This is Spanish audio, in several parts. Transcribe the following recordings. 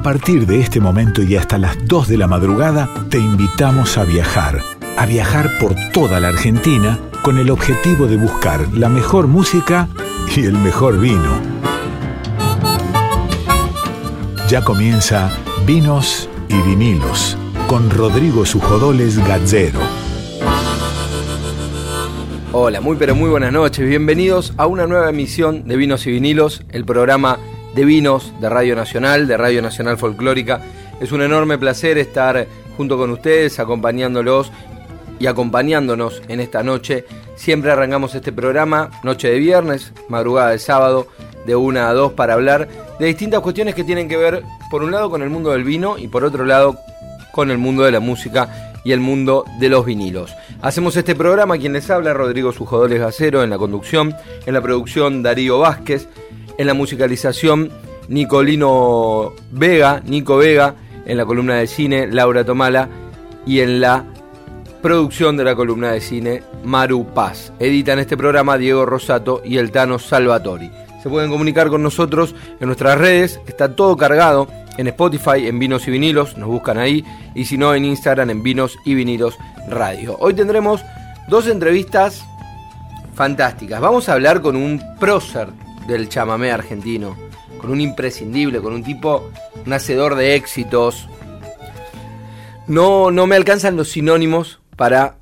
A partir de este momento y hasta las 2 de la madrugada, te invitamos a viajar. A viajar por toda la Argentina con el objetivo de buscar la mejor música y el mejor vino. Ya comienza Vinos y Vinilos con Rodrigo Sujodoles Gazzero. Hola, muy pero muy buenas noches. Bienvenidos a una nueva emisión de Vinos y Vinilos, el programa de vinos de Radio Nacional, de Radio Nacional Folclórica. Es un enorme placer estar junto con ustedes, acompañándolos y acompañándonos en esta noche. Siempre arrancamos este programa, noche de viernes, madrugada de sábado, de una a dos para hablar de distintas cuestiones que tienen que ver, por un lado, con el mundo del vino y por otro lado, con el mundo de la música y el mundo de los vinilos. Hacemos este programa, quien les habla, Rodrigo Sujodoles Gacero, en la conducción, en la producción Darío Vázquez, en la musicalización Nicolino Vega, Nico Vega, en la columna de cine Laura Tomala y en la producción de la columna de cine Maru Paz. Editan este programa Diego Rosato y el Tano Salvatori. Se pueden comunicar con nosotros en nuestras redes, está todo cargado en Spotify, en Vinos y Vinilos, nos buscan ahí, y si no en Instagram, en Vinos y Vinilos Radio. Hoy tendremos dos entrevistas fantásticas. Vamos a hablar con un prócer del chamamé argentino, con un imprescindible, con un tipo, un hacedor de éxitos. No, no me alcanzan los sinónimos para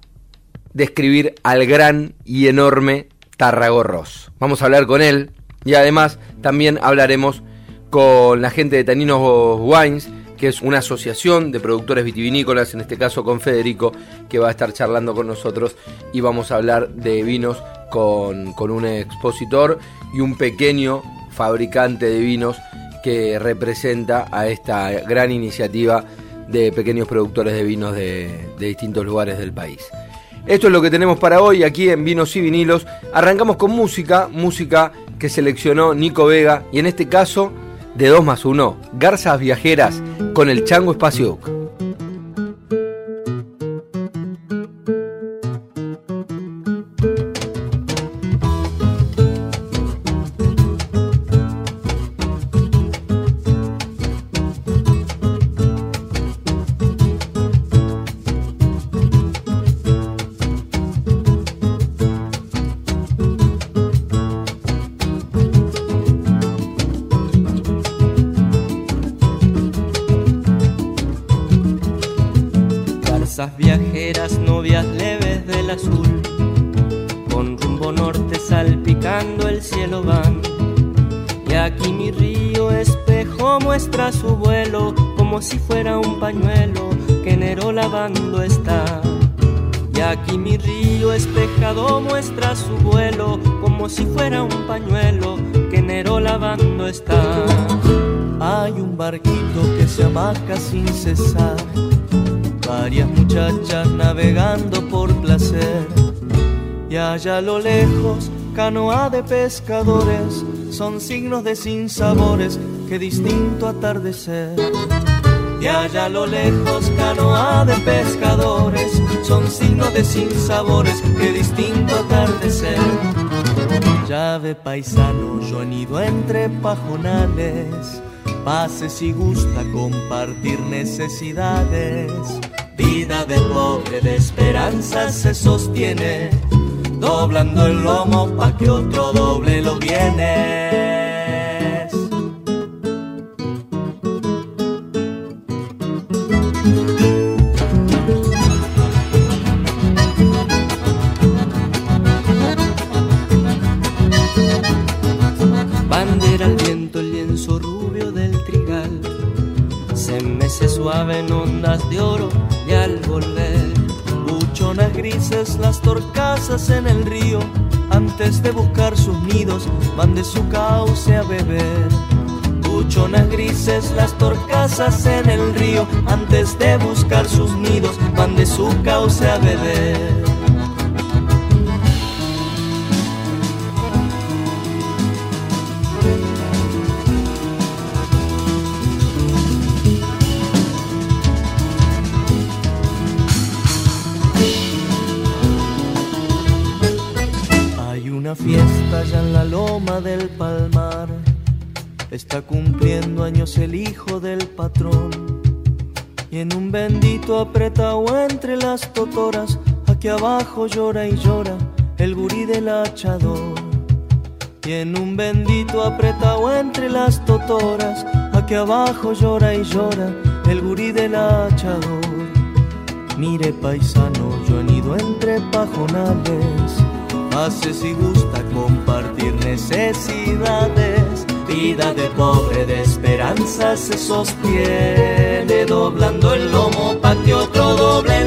describir al gran y enorme Tarragorros. Vamos a hablar con él y además también hablaremos con la gente de Taninos Wines, que es una asociación de productores vitivinícolas, en este caso con Federico, que va a estar charlando con nosotros y vamos a hablar de vinos con, con un expositor y un pequeño fabricante de vinos que representa a esta gran iniciativa de pequeños productores de vinos de, de, distintos lugares del país. Esto es lo que tenemos para hoy aquí en Vinos y Vinilos. Arrancamos con música, música que seleccionó Nico Vega y en este caso de 2 más 1, Garzas Viajeras con el Chango Espacio sin cesar. Varias muchachas navegando por placer. Y allá a lo lejos, canoa de pescadores, son signos de sinsabores, que distinto atardecer. Y allá a lo lejos, canoa de pescadores, son signos de sinsabores, que distinto atardecer. Llave paisano, yo nido entre pajonales Pase si gusta compartir necesidades. Vida de pobre de esperanza se sostiene, doblando el lomo pa' que otro doble lo viene. Grises las torcasas en el río antes de buscar sus nidos van de su cauce a beber. Buchonas grises las torcasas en el río antes de buscar sus nidos van de su cauce a beber del palmar. Está cumpliendo años el hijo del patrón. Y en un bendito apretado entre las totoras, aquí abajo llora y llora el gurí del hachador. Y en un bendito apretado entre las totoras, aquí abajo llora y llora el gurí del hachador. Mire paisano, yo he ido entre pajonales, hace si gusta compartir necesidades. Vida de pobre de esperanza se sostiene, doblando el lomo pa' que otro doble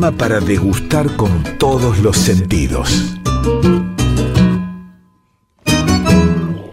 para degustar con todos los sentidos.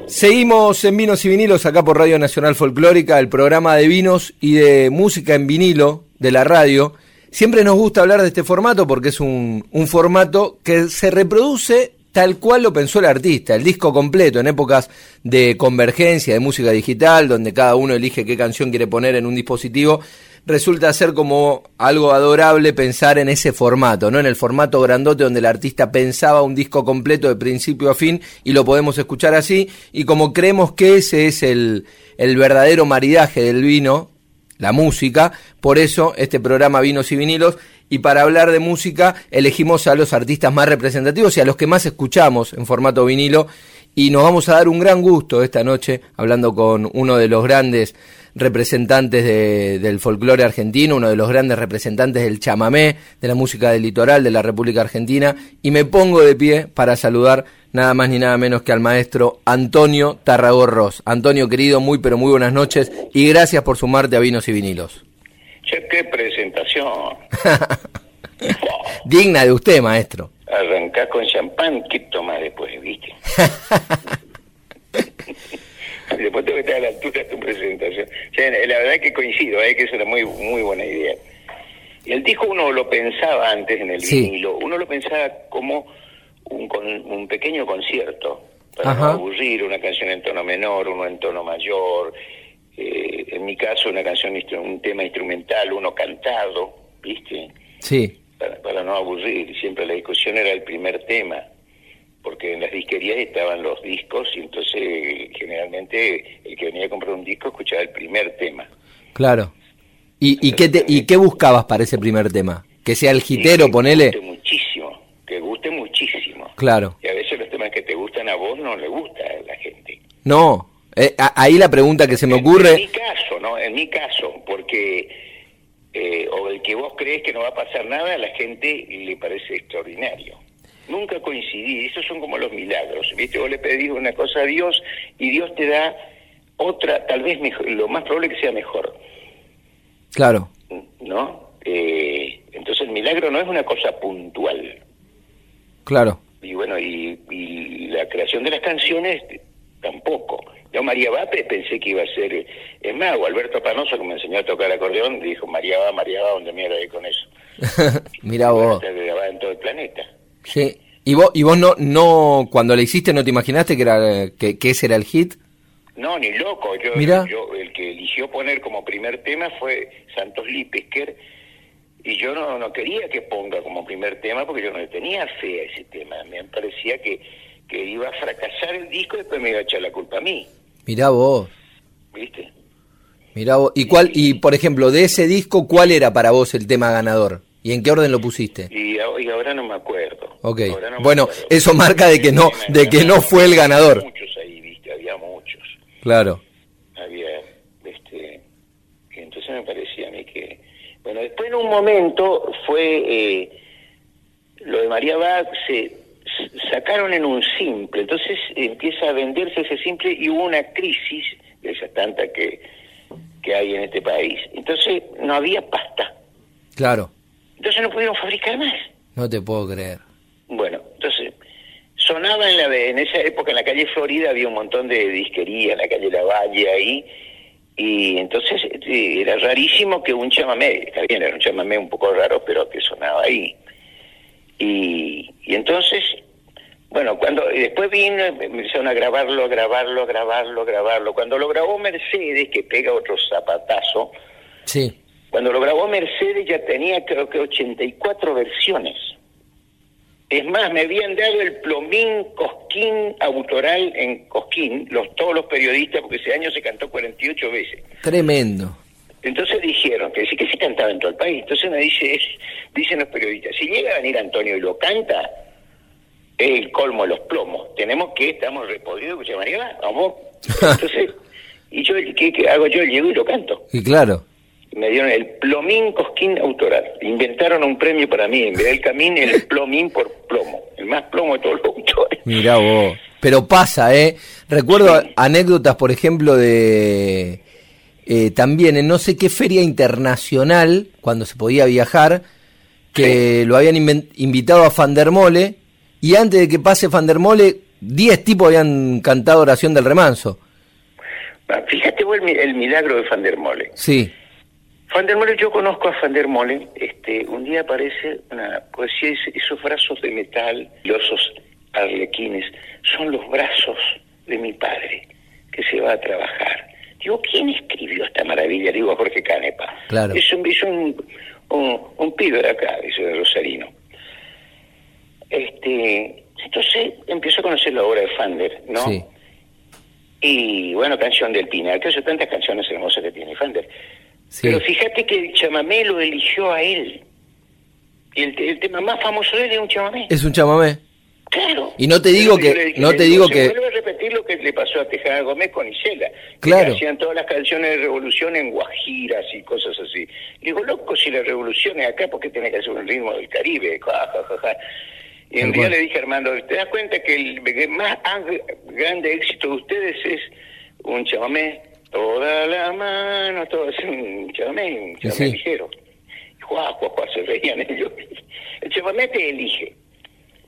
Seguimos en Vinos y Vinilos acá por Radio Nacional Folclórica, el programa de vinos y de música en vinilo de la radio. Siempre nos gusta hablar de este formato porque es un formato que se reproduce tal cual lo pensó el artista, el disco completo, en épocas de convergencia, de música digital, donde cada uno elige qué canción quiere poner en un dispositivo resulta ser como algo adorable pensar en ese formato, ¿no? En el formato grandote donde el artista pensaba un disco completo de principio a fin y lo podemos escuchar así. Y como creemos que ese es el, el verdadero maridaje del vino, la música, por eso este programa Vinos y Vinilos. Y para hablar de música elegimos a los artistas más representativos y a los que más escuchamos en formato vinilo. Y nos vamos a dar un gran gusto esta noche hablando con uno de los grandes representantes del folclore argentino, uno de los grandes representantes del chamamé, de la música del litoral de la República Argentina, y me pongo de pie para saludar nada más ni nada menos que al maestro Antonio Tarragorros. Antonio querido, muy pero muy buenas noches y gracias por sumarte a Vinos y Vinilos. Che, qué presentación. Digna de usted, maestro. Arrancás con champán, ¿qué tomas después, viste? Después tengo que estar a la altura de tu presentación. la verdad es que coincido, ¿eh? que es una muy, muy buena idea. El disco uno lo pensaba antes en el vinilo, uno lo pensaba como un, un pequeño concierto, para no aburrir, una canción en tono menor, uno en tono mayor, eh, en mi caso una canción, un tema instrumental, uno cantado, ¿viste? Sí. Para, para no aburrir, siempre la discusión era el primer tema porque en las disquerías estaban los discos y entonces generalmente el que venía a comprar un disco escuchaba el primer tema. Claro. ¿Y, y, qué, ¿y qué buscabas para ese primer tema? Que sea el gitero, ponele. Que guste muchísimo, que guste muchísimo. Claro. Y a veces los temas que te gustan a vos no le gusta a la gente. No, eh, ahí la pregunta que se me ocurre... En mi caso, ¿no? En mi caso, porque... Eh, o el que vos crees que no va a pasar nada, a la gente le parece extraordinario nunca coincidí. Esos son como los milagros. ¿Viste? Vos le pedís una cosa a Dios y Dios te da otra, tal vez mejor, lo más probable que sea mejor. Claro. ¿No? Eh, entonces el milagro no es una cosa puntual. Claro. Y bueno, y, la creación de las canciones tampoco. Yo María va pensé que iba a ser, es más, Alberto Panoso que me enseñó a tocar acordeón, dijo María va, María va, donde mierda hay con eso. Mira vos. en todo el planeta. Sí. ¿Y vos, y vos no, no, cuando le hiciste, no te imaginaste que, era, que, ese era el hit? No, ni loco. Yo, yo el que eligió poner como primer tema fue Santos Lipesker, y yo no, no quería que ponga como primer tema porque yo no le tenía fe a ese tema. Me parecía que, que iba a fracasar el disco y después me iba a echar la culpa a mí. Mirá vos. ¿Viste? Mirá vos. ¿Y, cuál, y por ejemplo, de ese disco, cuál era para vos el tema ganador? ¿Y en qué orden lo pusiste? Y, ahora no me acuerdo. Ok. bueno, eso marca de que no, de que no fue el ganador. Muchos ahí, viste, había muchos. Claro. Había, este, entonces me parecía a mí que, bueno, después en un momento fue eh, lo de María Bach se sacaron en un simple, entonces empieza a venderse ese simple y hubo una crisis de esa tanta que, que hay en este país. Entonces no había pasta. Claro. Entonces no pudieron fabricar más. No te puedo creer. Bueno, entonces sonaba en la en esa época en la calle Florida había un montón de disquería en la calle La Valle ahí y entonces este, era rarísimo que un chamamé, está bien, era un chamamé un poco raro, pero que sonaba ahí. Y, y entonces, bueno, cuando después vino, empezaron a grabarlo, a grabarlo, a grabarlo, a grabarlo. Cuando lo grabó Mercedes, que pega otro zapatazo, sí. Cuando lo grabó Mercedes ya tenía creo que 84 versiones. Es más, me habían dado el plomín Cosquín autoral en Cosquín, los, todos los periodistas, porque ese año se cantó 48 veces. Tremendo. Entonces dijeron que sí que se cantaba en todo el país. Entonces me dice, dicen los periodistas, si llega a venir Antonio y lo canta, es el colmo de los plomos. Tenemos que, estamos repodidos, que se María, vamos. Entonces, y yo, ¿qué, ¿qué, hago yo? Llego y lo canto. Y claro me dieron el Plomín Cosquín Autoral. Inventaron un premio para mí, en vez del camín, el Plomín por plomo, el más plomo de todos los autores. Mirá vos. Pero pasa, ¿eh? Recuerdo anécdotas, por ejemplo, de... Eh, también en no sé qué feria internacional, cuando se podía viajar, que lo habían invitado a Fandermole, y antes de que pase Fandermole, 10 tipos habían cantado oración del remanso. Ah, fíjate vos el, el milagro de Fandermole. Sí Van yo conozco a Van der este, un día aparece una poesía, esos brazos de metal, los arlequines, son los brazos de mi padre, que se va a trabajar. Digo, ¿quién escribió esta maravilla? Digo, Jorge Canepa. Claro. Es un, un, un, pibe de acá, dice de Rosarino. Este, entonces empiezo a conocer la obra de Fander, ¿no? Sí. Y bueno, Canción del Pinar, que son tantas canciones hermosas que tiene Fander. Pero fíjate que el chamamé lo eligió a él. Y el, tema más famoso de él es un chamamé. Es un chamamé. Claro. Y no te digo que, no te digo que. Vuelvo a repetir lo que le pasó a Tejada Gómez con Isela. Claro. Que hacían todas las canciones de revolución en guajiras y cosas así. digo, loco, si la revolución es acá, ¿por qué tiene que hacer un ritmo del Caribe? Y en día le dije Armando, ¿te das cuenta que el más grande éxito de ustedes es un chamamé? Toda la mano, todo es un chamamé, un chamamé ligero. Juá, juá, juá, se reían ellos. El chamamé te elige.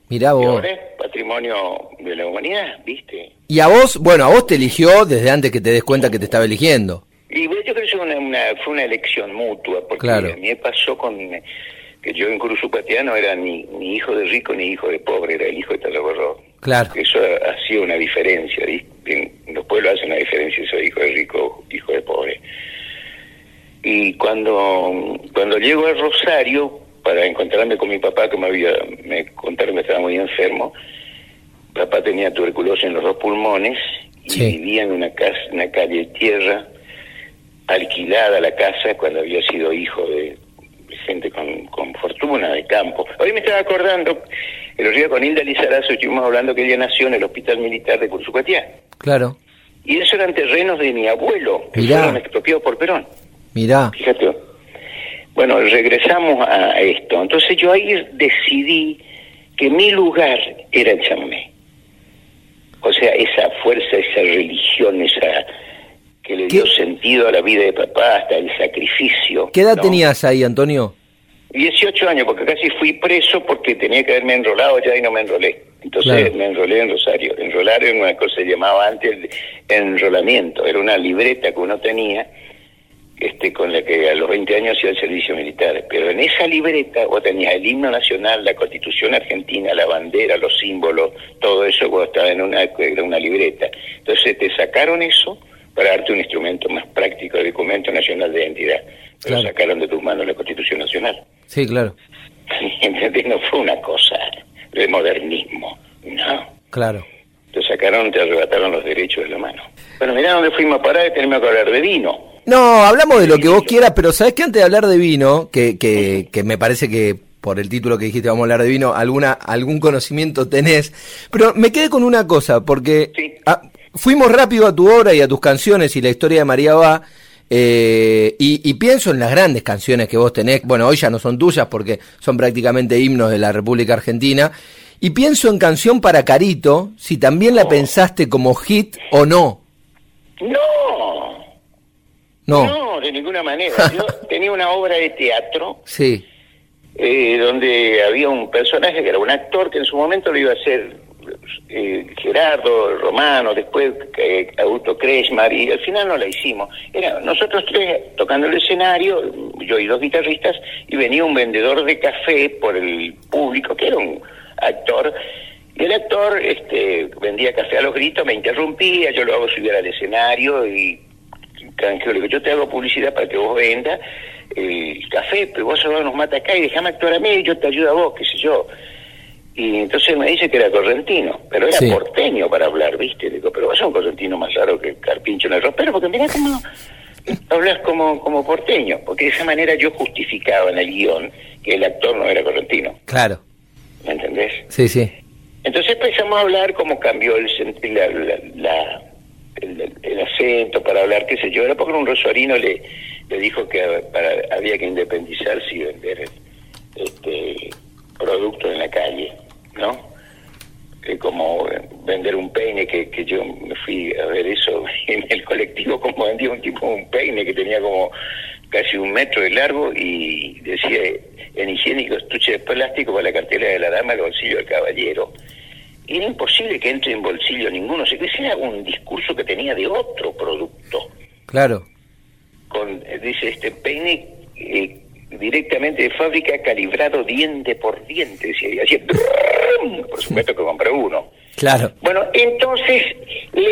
Mirá vos. ahora es patrimonio de la humanidad, ¿viste? Y a vos, bueno, a vos te eligió desde antes que te des cuenta que te estaba eligiendo. Y yo creo que fue una, fue una elección mutua, porque a mí me pasó con que yo en Curuzupatía no era ni, ni hijo de rico ni hijo de pobre, era el hijo de Talaborro. Claro. Eso hacía una diferencia. En los pueblos hacen una diferencia soy hijo de rico hijo de pobre. Y cuando, cuando llego a Rosario para encontrarme con mi papá, que me había me contaron que estaba muy enfermo, papá tenía tuberculosis en los dos pulmones y vivía en una, casa, una calle de tierra, alquilada la casa cuando había sido hijo de gente con, con fortuna de campo. Hoy me estaba acordando el otro día con Hilda Lizarazo estuvimos hablando que ella nació en el Hospital Militar de Cursucatiá. Claro. Y esos eran terrenos de mi abuelo, que Mirá. fueron expropiados por Perón. Mirá. Fíjate. Bueno, regresamos a esto. Entonces yo ahí decidí que mi lugar era el chamamé. O sea, esa fuerza, esa religión, esa que le dio sentido a la vida de papá, hasta el sacrificio. ¿Qué edad tenías ahí, Antonio? 18 años, porque casi fui preso porque tenía que haberme enrolado ya y no me enrolé. Entonces me enrolé en Rosario. Enrolar era una cosa que se llamaba antes enrolamiento, era una libreta que uno tenía este con la que a los 20 años hacía el servicio militar. Pero en esa libreta vos tenías el himno nacional, la constitución argentina, la bandera, los símbolos, todo eso vos estaba en una, era una libreta. Entonces te sacaron eso para darte un instrumento más práctico, el documento nacional de identidad. Pero sacaron de tus manos la Constitución Nacional. Sí, claro. ¿Entendés? No fue una cosa de modernismo, no. Claro. Te sacaron, te arrebataron los derechos de la mano. Bueno, mirá dónde fuimos a parar y tenemos que hablar de vino. No, hablamos de lo que vos quieras, pero sabes que antes de hablar de vino, que, que, que me parece que por el título que dijiste vamos a hablar de vino, alguna, algún conocimiento tenés, pero me quedé con una cosa, porque ah, fuimos rápido a tu obra y a tus canciones y la historia de María va, eh, y, pienso en las grandes canciones que vos tenés, bueno, hoy ya no son tuyas porque son prácticamente himnos de la República Argentina, y pienso en Canción para Carito, si también la pensaste como hit o no. No. No. No, de ninguna manera. Yo tenía una obra de teatro. Sí eh, donde había un personaje que era un actor que en su momento lo iba a hacer eh, Gerardo Romano, después eh, Augusto Kresmar, y al final no la hicimos. Era nosotros tres tocando el escenario, yo y dos guitarristas, y venía un vendedor de café por el público, que era un actor, y el actor este, vendía café a los gritos, me interrumpía, yo lo hago subir al escenario y que yo te hago publicidad para que vos vendas el café, pero vos solo nos mata acá y déjame actuar a mí y yo te ayudo a vos, qué sé yo. Y entonces me dice que era correntino, pero era porteño para hablar, ¿viste? Digo, pero vos sos un correntino más raro que Carpincho en el ropero, porque mirá cómo hablas como, como porteño, porque de esa manera yo justificaba en el guion que el actor no era correntino. Claro. ¿Me entendés? Sí, sí. Entonces empezamos a hablar cómo cambió el, la, la, el, acento para hablar, qué sé yo, era porque un rosorino le le dijo que había que independizarse y vender este productos en la calle, ¿no? como vender un peine, que, que yo me fui a ver eso en el colectivo, como vendía un tipo un peine que tenía como casi un metro de largo y decía en higiénico estuche de plástico para la cartera de la dama, el bolsillo del caballero. Y era imposible que entre en bolsillo ninguno, o sea, que ese era un discurso que tenía de otro producto. Claro con, dice, este peine eh, directamente de fábrica calibrado diente por diente, y así, por supuesto que compré uno. Claro. Bueno, entonces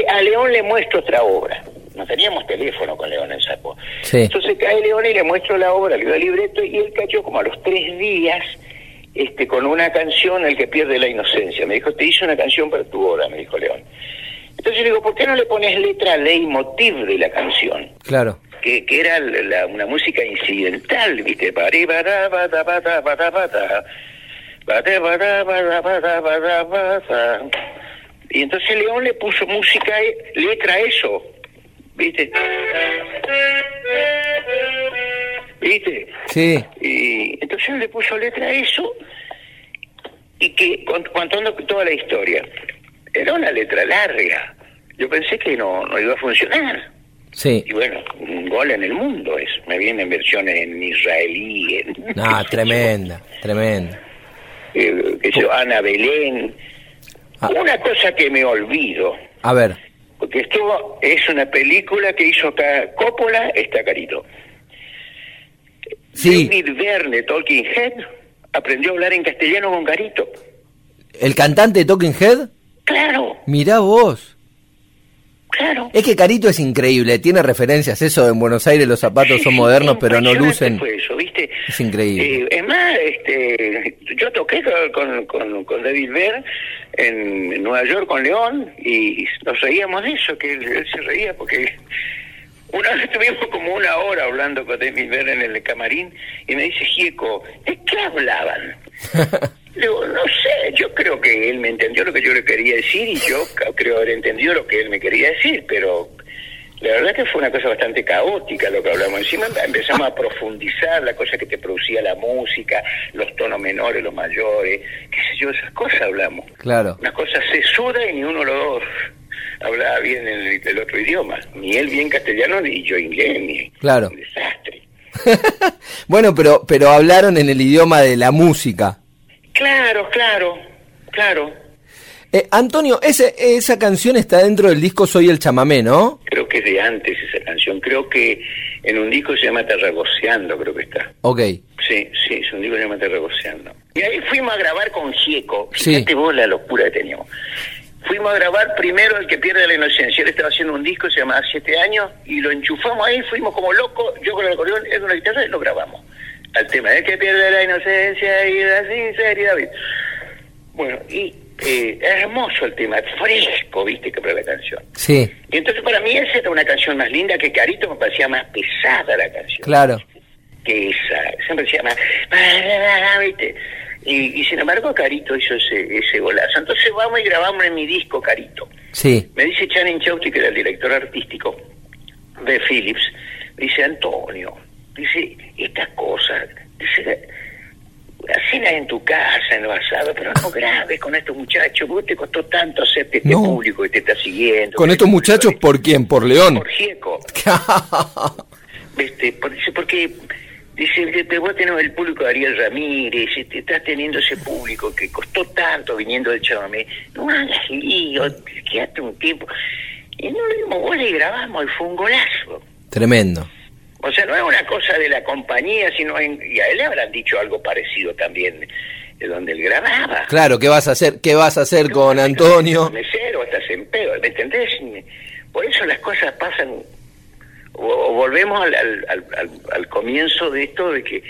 a León le muestro otra obra. No teníamos teléfono con León en Sapo. Entonces cae León y le muestro la obra, le doy el libreto y él cayó como a los tres días este, con una canción, El que pierde la inocencia. Me dijo, te hice una canción para tu obra, me dijo León. Entonces le digo, ¿por qué no le pones letra leitmotiv de la canción? Claro que, que era la, una música incidental, ¿viste? Y entonces León le puso música, letra a eso, ¿viste? ¿Viste? Sí. Y entonces le puso letra a eso y que contando toda la historia. Era una letra larga. Yo pensé que no, no iba a funcionar. Sí. Y bueno, un gol en el mundo es. Me vienen versiones en israelí. En, ah, tremenda, tremenda. Eh, yo, Ana Belén. Ah. Una cosa que me olvido. A ver. Porque esto es una película que hizo acá Coppola, está carito. Sí. David Verne, Talking Head, aprendió a hablar en castellano con Carito. ¿El cantante de Talking Head? Claro. Mirá vos. Claro. Es que Carito es increíble, tiene referencias, eso en Buenos Aires los zapatos son modernos, pero no lucen. eso, ¿viste? Es increíble. Eh, es más, este, yo toqué con, con, con David Ver en Nueva York con León y nos reíamos de eso, que él, se reía porque una vez estuvimos como una hora hablando con David Ver en el camarín y me dice, Gieco, ¿de qué hablaban? Digo, no sé, yo creo que él me entendió lo que yo le quería decir y yo creo haber entendido lo que él me quería decir, pero la verdad que fue una cosa bastante caótica lo que hablamos. Encima empezamos a profundizar la cosa que te producía la música, los tonos menores, los mayores, qué sé yo, esas cosas hablamos. Claro. Una cosa sesuda y ni uno de los dos hablaba bien el, otro idioma. Ni él bien castellano ni yo inglés, ni claro. un desastre. bueno, pero, pero hablaron en el idioma de la música. Claro, claro, claro. Eh, Antonio, ese, esa canción está dentro del disco Soy el chamamé, ¿no? Creo que es de antes esa canción. Creo que en un disco se llama Terragoceando, creo que está. Ok. Sí, sí, es un disco que se llama Terragoceando. Y ahí fuimos a grabar con Gieco. Fíjate vos la locura que teníamos. fuimos a grabar primero El que pierde la inocencia. Él estaba haciendo un disco, se llamaba Siete años, y lo enchufamos ahí, fuimos como locos, yo con el acordeón, él con la guitarra, y lo grabamos. Al tema, El que pierde la inocencia y la sinceridad. Bueno, y eh, hermoso el tema, fresco, viste, que para la canción. Sí. Y entonces para mí esa era una canción más linda que Carito, me parecía más pesada la canción. Claro. Que esa, me parecía más... ¿viste? Y, y sin embargo Carito hizo ese, ese golazo. Entonces vamos y grabamos en mi disco Carito. Sí. Me dice Channing Chauti, que era el director artístico de Philips, dice Antonio, dice, estas cosas, dice, hacela en tu casa, en lo asado, pero no grabes con estos muchachos, vos te costó tanto hacerte este No. público que te está siguiendo. Con estos te- muchachos, ¿por quién? ¿Por León? Por Gieco. Este, por- dice, porque dice que te- vos tenés el público de Ariel Ramírez, este, estás teniendo ese público que costó tanto viniendo del chamamé, no hagas lío, quédate un tiempo. Y no lo dimos bola y grabamos, y fue un golazo. Tremendo. O sea, no es una cosa de la compañía, sino en, y a él le habrán dicho algo parecido también, de donde él grababa. Claro, ¿qué vas a hacer? ¿Qué vas a hacer con Antonio? Mesero, estás en pedo, ¿me entendés? Por eso las cosas pasan, o, o volvemos al, al, al, al- al comienzo de esto, de que,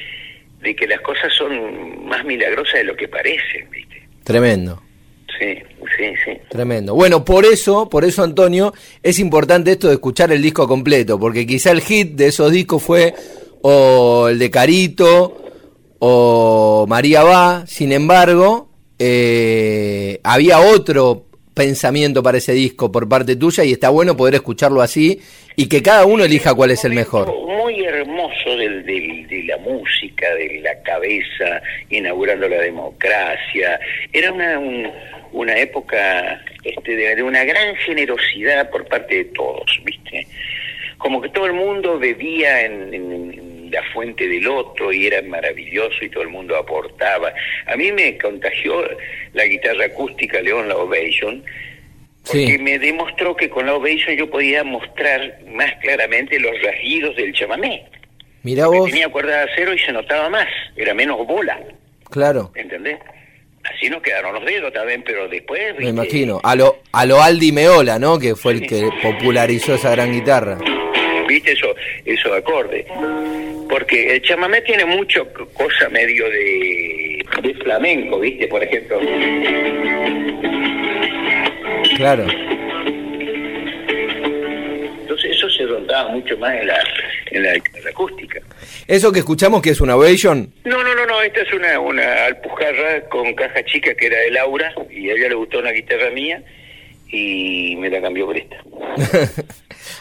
de que las cosas son más milagrosas de lo que parecen, ¿viste? Tremendo. Sí, sí, sí. Tremendo. Bueno, por eso, por eso, Antonio, es importante esto de escuchar el disco completo, porque quizá el hit de esos discos fue o el de Carito o María Va, sin embargo, eh, había otro pensamiento para ese disco por parte tuya y está bueno poder escucharlo así y que cada uno elija cuál es el mejor. Muy hermoso del, del- de la música, de la cabeza, inaugurando la democracia. Era una, un- una época este, de, de una gran generosidad por parte de todos, ¿viste? Como que todo el mundo bebía en, en- en la fuente del otro y era maravilloso y todo el mundo aportaba. A mí me contagió la guitarra acústica León La Ovation, porque Sí. me demostró que con la Ovation yo podía mostrar más claramente los rasguidos del chamamé. Que vos, tenía cuerda de acero y se notaba más, era menos bola, claro, ¿entendés? Así nos quedaron los dedos también, pero después... me imagino. A lo, a lo Aldi Meola, ¿no? Que fue el que popularizó esa gran guitarra. ¿Viste eso, esos acordes? Porque el chamamé tiene mucho cosa medio de, de flamenco, ¿viste? Por ejemplo. Claro. Rondaba mucho más en la, en la acústica. Eso que escuchamos que es una Ovation, No, no, no, no, esta es una, una alpujarra con caja chica que era de Laura y a ella le gustó una guitarra mía y me la cambió por esta.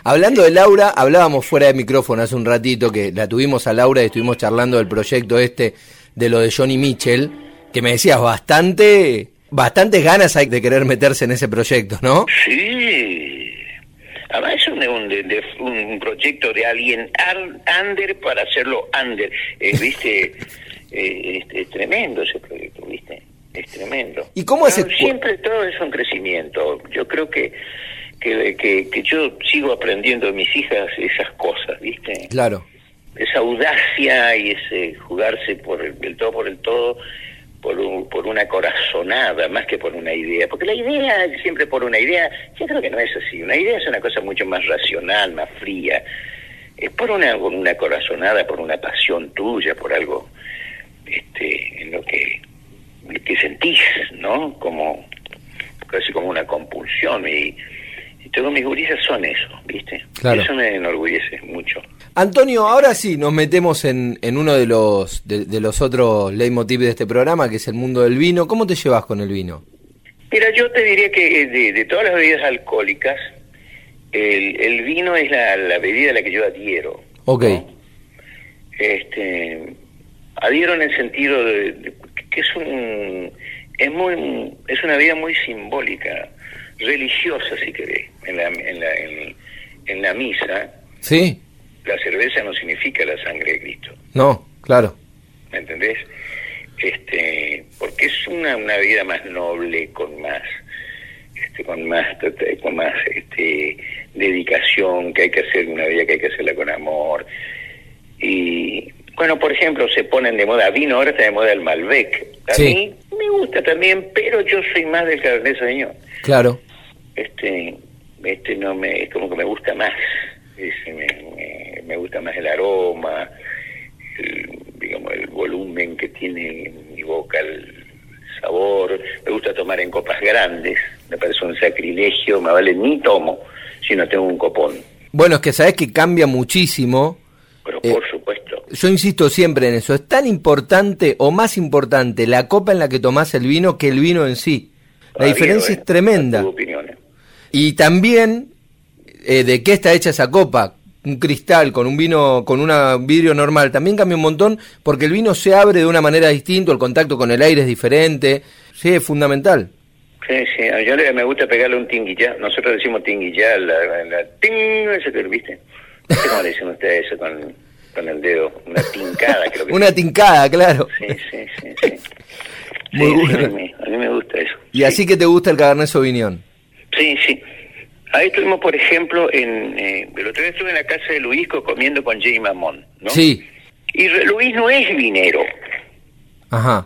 Hablando de Laura, hablábamos fuera de micrófono hace un ratito que la tuvimos a Laura y estuvimos charlando del proyecto este de lo de Johnny Mitchell, que me decías bastante, bastantes ganas hay de querer meterse en ese proyecto, ¿no? Sí. Además es un, un, de- de- un proyecto de alguien under para hacerlo under. Eh, ¿Viste? Eh, es, es tremendo ese proyecto, ¿viste? Es tremendo. ¿Y cómo es Siempre todo es un crecimiento. Yo creo que, que, que, que yo sigo aprendiendo de mis hijas esas cosas, ¿viste? Claro. esa audacia y ese jugarse por el, el todo por el todo por, un- por una corazonada más que por una idea porque la idea siempre por una idea yo creo que no es así una idea es una cosa mucho más racional más fría es por una una corazonada por una pasión tuya por algo este en lo que que sentís no como casi como una compulsión y, todos mis gurises son eso viste Claro. eso me enorgullece mucho Antonio, ahora sí nos metemos en, en uno de los, de, de los otros leitmotiv de este programa, que es el mundo del vino. ¿Cómo te llevas con el vino? Mira, yo te diría que eh, de, de todas las bebidas alcohólicas, el, el vino es la, la bebida a la que yo adhiero. Ok. ¿no? Este, adhiero en el sentido de, de que es un es muy es una bebida muy simbólica, religiosa si querés. En la, en la, en, en la misa, ¿Sí? la cerveza no significa la sangre de Cristo. No, claro. ¿me entendés? Este, porque es una, una vida más noble, con más, este, con más, con más, este, dedicación, que hay que hacer una vida que hay que hacerla con amor. Y, bueno, por ejemplo, se ponen de moda, vino ahora está de moda el Malbec. A Sí. mí me gusta también, pero yo soy más del Cabernet Sauvignon. Claro. Este, este no me, es como que me gusta más. me, me, gusta más el aroma, el, digamos, el volumen que tiene en mi boca, el sabor. Me gusta tomar en copas grandes. Me parece un sacrilegio, me vale ni tomo si no tengo un copón. Bueno, es que sabes que cambia muchísimo. Pero por eh, supuesto. Yo insisto siempre en eso. Es tan importante o más importante la copa en la que tomás el vino que el vino en sí. La diferencia es tremenda. Y también eh, de qué está hecha esa copa. Un cristal con un vino, con un vidrio normal, también cambia un montón porque el vino se abre de una manera distinta, el contacto con el aire es diferente. Sí, es fundamental. Sí, sí, a yo me gusta pegarle un tinguillá. Nosotros decimos tinguillá, la, la ting, ese que viste. ¿Cómo le dicen ustedes eso con, con el dedo? Una tincada, creo que Una tincada, claro. Sí, sí, sí. sí. Muy bueno. A mí, me gusta eso. ¿Y así que te gusta el Cabernet Sauvignon? Sí, sí. Ahí estuvimos, por ejemplo, en eh, el otro día estuve en la casa de Luisco comiendo con Jay Mamón, ¿no? Sí. Y Luis no es vinero. Ajá.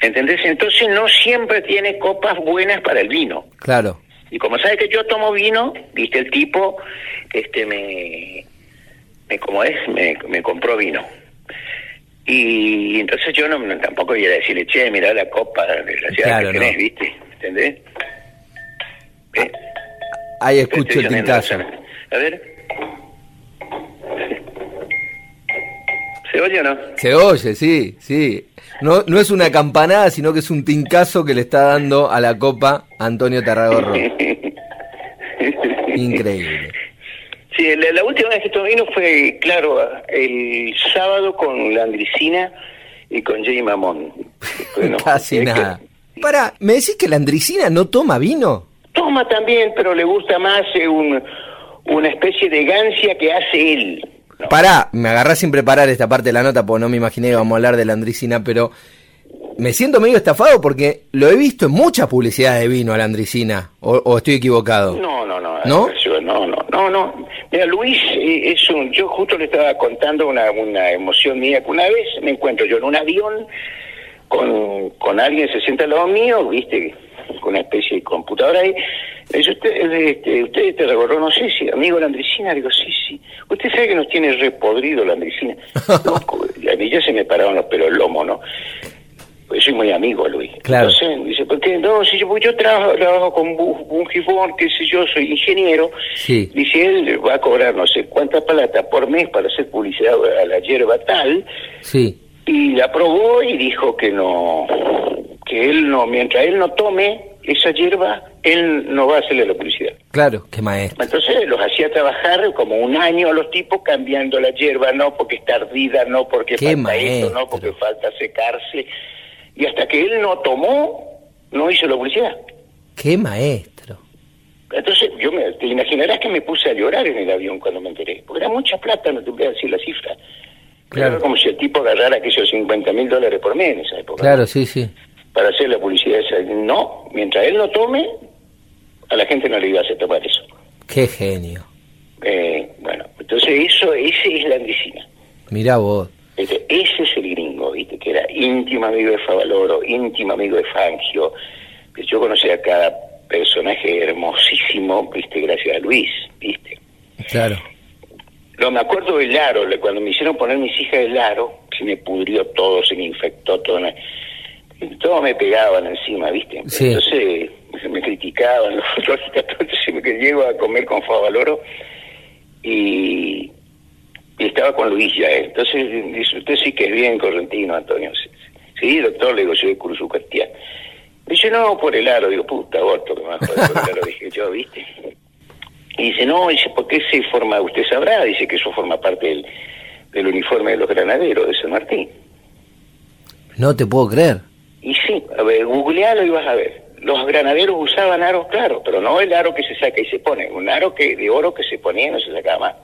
¿Entendés? Entonces no siempre tiene copas buenas para el vino. Claro. Y como sabe que yo tomo vino, viste, el tipo, este, me, me como es, me, me compró vino. Y entonces yo no tampoco iba a decirle, che, mira la copa, desgraciada que tenés, ¿viste? ¿Entendés? ¿Eh? Ahí escucho el tintazo. A ver. ¿Se oye o no? Se oye, sí, sí. No, no es una campanada, sino que es un tincazo que le está dando a la copa Antonio Tarragorro. Increíble. Sí, la, última vez que tomé vino fue, claro, el sábado con la Andricina y con Jay Mamón. Casi nada. Para, ¿me decís que la Andricina no toma vino? Toma también, pero le gusta más eh, un, una especie de gancia que hace él. Pará, me agarrás sin preparar esta parte de la nota porque no me imaginé que íbamos a hablar de la andricina, pero me siento medio estafado porque lo he visto en muchas publicidades de vino a la andricina, o, estoy equivocado. No, no, no. ¿No? No, no, no, no. Mira, Luis eh, es un... Yo justo le estaba contando una, una emoción mía, que una vez me encuentro yo en un avión con, con alguien, se sienta al lado mío, viste, una especie de computadora ahí, dice, usted, este, usted te recordó, no sé si, amigo la Andricina, digo, sí, sí. Usted sabe que nos tiene repodrido la Andricina. a mí ya se me pararon los pelos lomo, ¿no? Pues soy muy amigo, Luis. Claro. Entonces, dice, ¿por qué? No, si yo, yo trabajo, trabajo con un gifón, qué sé yo, soy ingeniero. Sí. Dice, él va a cobrar no sé cuánta plata por mes para hacer publicidad a la hierba tal. Sí. Y la probó y dijo que no, que él no, mientras él no tome esa hierba, él no va a hacerle la publicidad. Claro, qué maestro. Entonces los hacía trabajar como un año a los tipos cambiando la hierba, no porque está ardida, no porque falta esto, no porque falta secarse. Y hasta que él no tomó, no hizo la publicidad. Qué maestro. Entonces, yo me, te imaginarás que me puse a llorar en el avión cuando me enteré, porque era mucha plata, no te voy a decir la cifra. Claro. Era como si el tipo agarrara aquellos 50 mil dólares por mes en esa época. Claro, sí, sí para hacer la publicidad esa. No, mientras él no tome, a la gente no le iba a hacer tomar eso. Qué genio. Eh, bueno, entonces eso, ese es la andicina. Mira vos. ese es el gringo, ¿viste? Que era íntimo amigo de Favaloro, íntimo amigo de Fangio. Yo conocí a cada personaje hermosísimo, ¿viste? Gracias a Luis, ¿viste? Claro. No, me acuerdo del aro, cuando me hicieron poner mis hijas del aro, se me pudrió todo, se me infectó todo todos me pegaban encima, ¿viste? Entonces me criticaban los entonces que llego a comer con Favaloro y, y estaba con Luis ya. Entonces dice, usted sí que es bien correntino, Antonio. Sí, doctor, le digo, yo de Cursucartía. Dice, no, por el aro. Digo, puta, aborto, que más por el aro, dije yo, ¿viste? Y dice, no, dice, ¿por qué se forma? Usted sabrá, dice que eso forma parte del, del uniforme de los granaderos de San Martín. No te puedo creer. Y sí, a ver, googlealo y vas a ver. Los granaderos usaban aros, claro, pero no el aro que se saca y se pone, un aro que de oro que se ponía y no se sacaba más.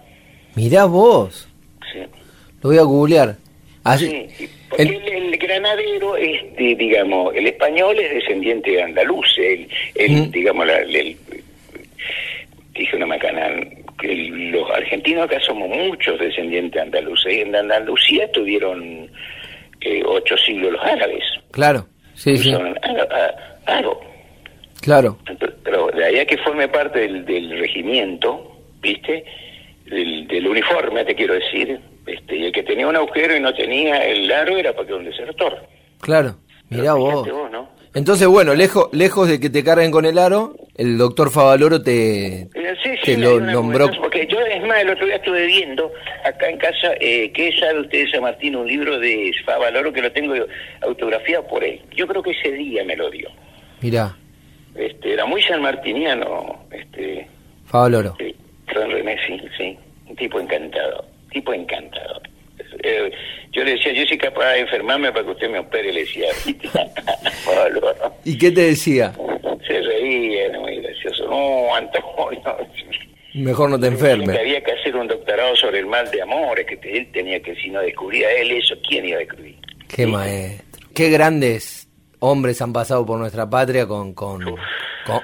Mirá vos. Sí. Lo voy a googlear. Así, sí, porque el... granadero, este, digamos, el español es descendiente de andaluz, el, el digamos, la, el, dije una macana, los argentinos acá somos muchos descendientes de andaluces, y en Andalucía tuvieron eh, ocho siglos los árabes. Claro. Sí, sí. Aro. Claro. Pero de ahí a que forme parte del, regimiento, ¿viste? Del, uniforme, te quiero decir. Este, y el que tenía un agujero y no tenía el aro era porque era un desertor. Claro, mirá vos. Entonces, bueno, lejos, lejos de que te carguen con el aro, el doctor Favaloro te, sí, lo nombró. Porque yo, es más, el otro día estuve viendo acá en casa, eh, que sabe usted, San Martín, un libro de Favaloro que lo tengo autografiado por él. Yo creo que ese día me lo dio. Mirá. Este, era muy sanmartiniano. Este, Favaloro. Sí, René, sí, sí. Un tipo encantado. Tipo encantado. Eh, yo le decía, yo soy capaz de enfermarme para que usted me opere, le decía. ¿Y qué te decía? Se reía, era muy gracioso. No, Antonio. Mejor no te enfermes. había que hacer un doctorado sobre el mal de amores, que él tenía que, si no descubría él eso, ¿quién iba a descubrir? Qué maestro. Qué grandes hombres han pasado por nuestra patria con, con,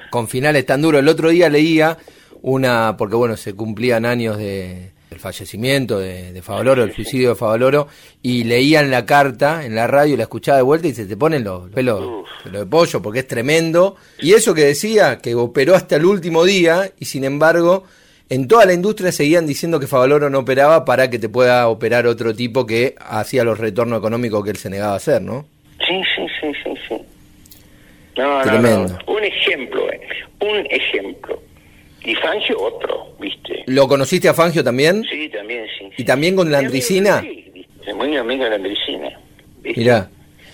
con finales tan duros. El otro día leía una, porque bueno, se cumplían años de el fallecimiento de, de Favaloro, el suicidio de Favaloro, y leían la carta en la radio, la escuchaba de vuelta y se te ponen los pelos, de pollo porque es tremendo. Y eso que decía, que operó hasta el último día y sin embargo en toda la industria seguían diciendo que Favaloro no operaba para que te pueda operar otro tipo que hacía los retornos económicos que él se negaba a hacer, ¿no? Sí, sí, sí, sí, sí. Tremendo. Un ejemplo, eh. un ejemplo. Y Fangio otro, ¿viste? ¿Lo conociste a Fangio también? Sí, también, sí. ¿Y también con la Andricina? Sí, muy amigo de la Andricina. Mirá.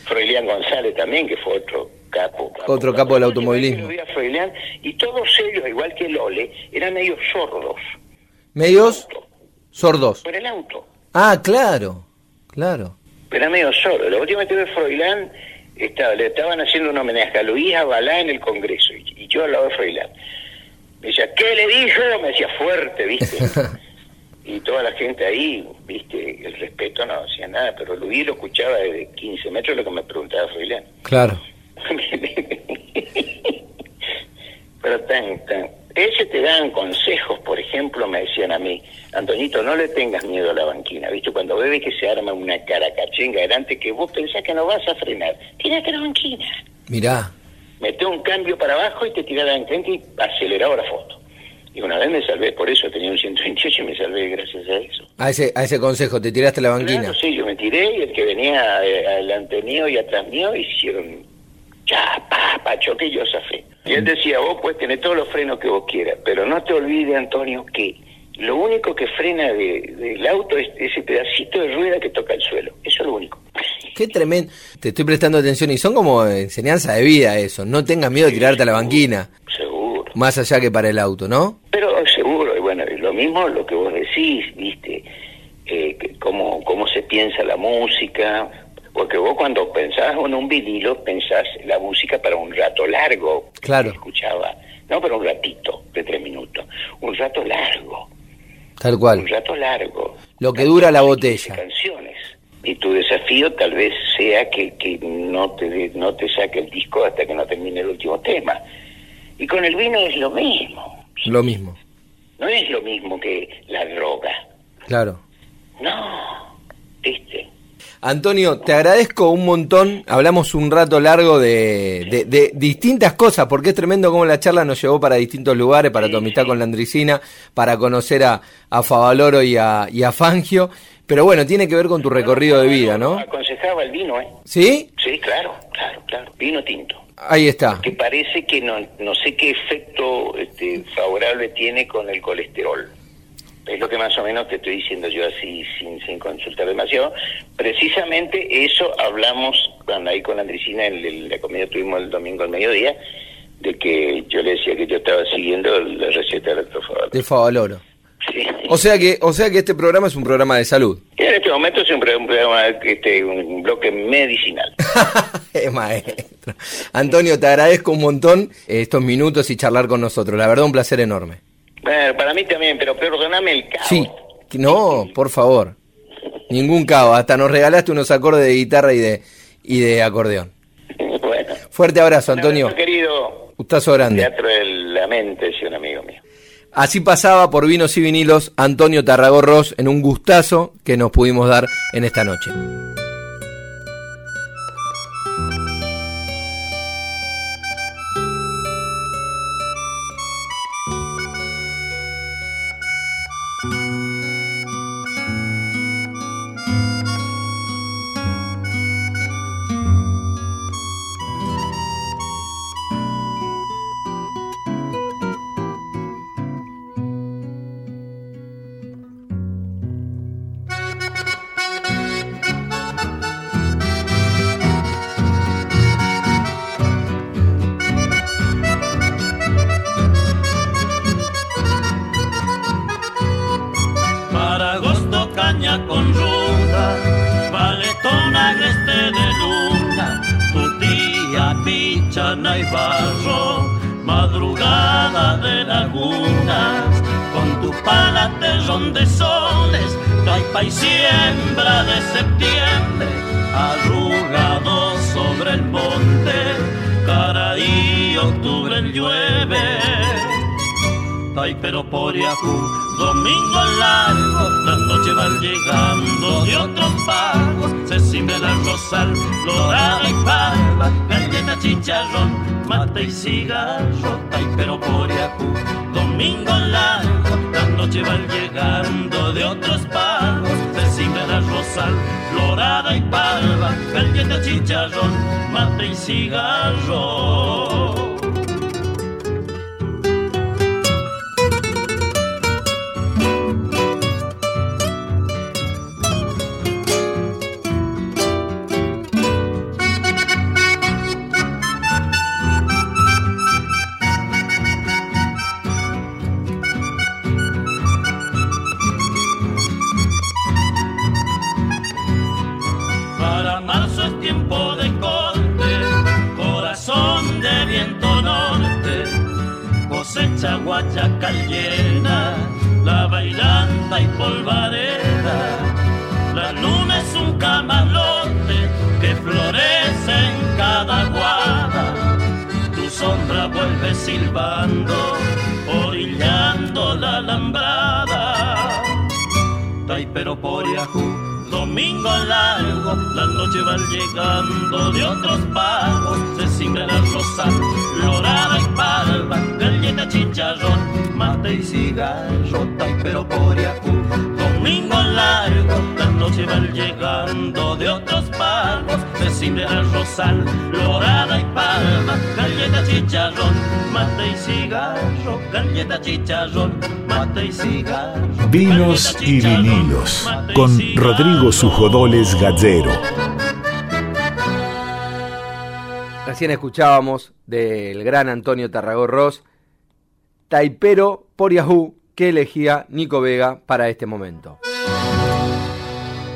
Froilián González también, que fue otro capo. otro capo, del automovilismo. y todos ellos, igual que Lole, eran medios sordos. ¿Medios? Sordos. Por el auto. Ah, claro, claro. Era medio sordo. La última vez que Froilán, estaba, le estaban haciendo un homenaje a Luis Abalá en el Congreso, y, y yo al lado de Froilán. Me decía, ¿qué le dijo? Me decía fuerte, ¿viste? y toda la gente ahí, ¿viste? El respeto no decía nada, pero Luis lo escuchaba desde 15 metros lo que me preguntaba Froilán. Claro. pero tan, tan... Ese te dan consejos, por ejemplo, me decían a mí, Antonito, no le tengas miedo a la banquina, ¿viste? Cuando ves que se arma una caracachenga delante que vos pensás que no vas a frenar, tírate la banquina. Mirá mete un cambio para abajo y te tiraba la frente y aceleraba la foto. Y una vez me salvé, por eso tenía un 128 y me salvé gracias a eso. A ese, a ese consejo, ¿te tiraste la banquina? sí, yo me tiré y el que venía eh, adelante mío y atrás mío hicieron ya, pa, pa, choque y yo zafé. Y él decía, vos puedes tener todos los frenos que vos quieras, pero no te olvides, Antonio, que lo único que frena del auto es ese pedacito de rueda que toca el suelo. Eso es lo único. Qué tremendo. Te estoy prestando atención y son como enseñanza de vida eso. No tengas miedo de tirarte a la banquina. Seguro. Más allá que para el auto, ¿no? Pero seguro. Y bueno, lo mismo lo que vos decís, ¿viste? Eh, cómo, cómo se piensa la música. Porque vos cuando pensás en un vinilo, pensás la música para un rato largo. Claro. Escuchaba. No para un ratito de tres minutos. Un rato largo. Tal cual. Un rato largo. Lo que dura la botella. Canciones y tu desafío tal vez sea que, que no te no te saque el disco hasta que no termine el último tema. Y con el vino es lo mismo. Lo mismo. No es lo mismo que la droga. Claro. No, ¿viste? Antonio, te agradezco un montón. Hablamos un rato largo de, de, distintas cosas, porque es tremendo cómo la charla nos llevó para distintos lugares, para tu amistad con la Andricina, para conocer a, a Favaloro y a, y a Fangio. Pero bueno, tiene que ver con tu recorrido de vida, ¿no? Aconsejaba el vino, ¿eh? ¿Sí? Sí, claro, claro, claro. Vino tinto. Ahí está. Que parece que no, no sé qué efecto este, favorable tiene con el colesterol. Es lo que más o menos te estoy diciendo yo así, sin, sin consultar demasiado. Precisamente eso hablamos cuando ahí con Andricina en, la comida tuvimos el domingo al mediodía, de que yo le decía que yo estaba siguiendo la receta del De Favaloro. O sea que, o sea que este programa es un programa de salud. en este momento es un programa, este, un bloque medicinal. maestro. Antonio, te agradezco un montón estos minutos y charlar con nosotros. La verdad, un placer enorme. Bueno, para mí también, pero perdóname el caos. Sí, no, por favor. Ningún caos. Hasta nos regalaste unos acordes de guitarra y de, y de acordeón. Bueno. Fuerte abrazo, Antonio. Un querido. Gustazo grande. Teatro de la mente, es un amigo mío. Así pasaba por Vinos y Vinilos Antonio Tarragorros en un gustazo que nos pudimos dar en esta noche. Chicharrón, mate y cigarro. Vinos y vinilos, con Rodrigo Sujodoles Gallero. Recién escuchábamos del gran Antonio Tarragó Ross, Taipero por Yahoo, que elegía Nico Vega para este momento.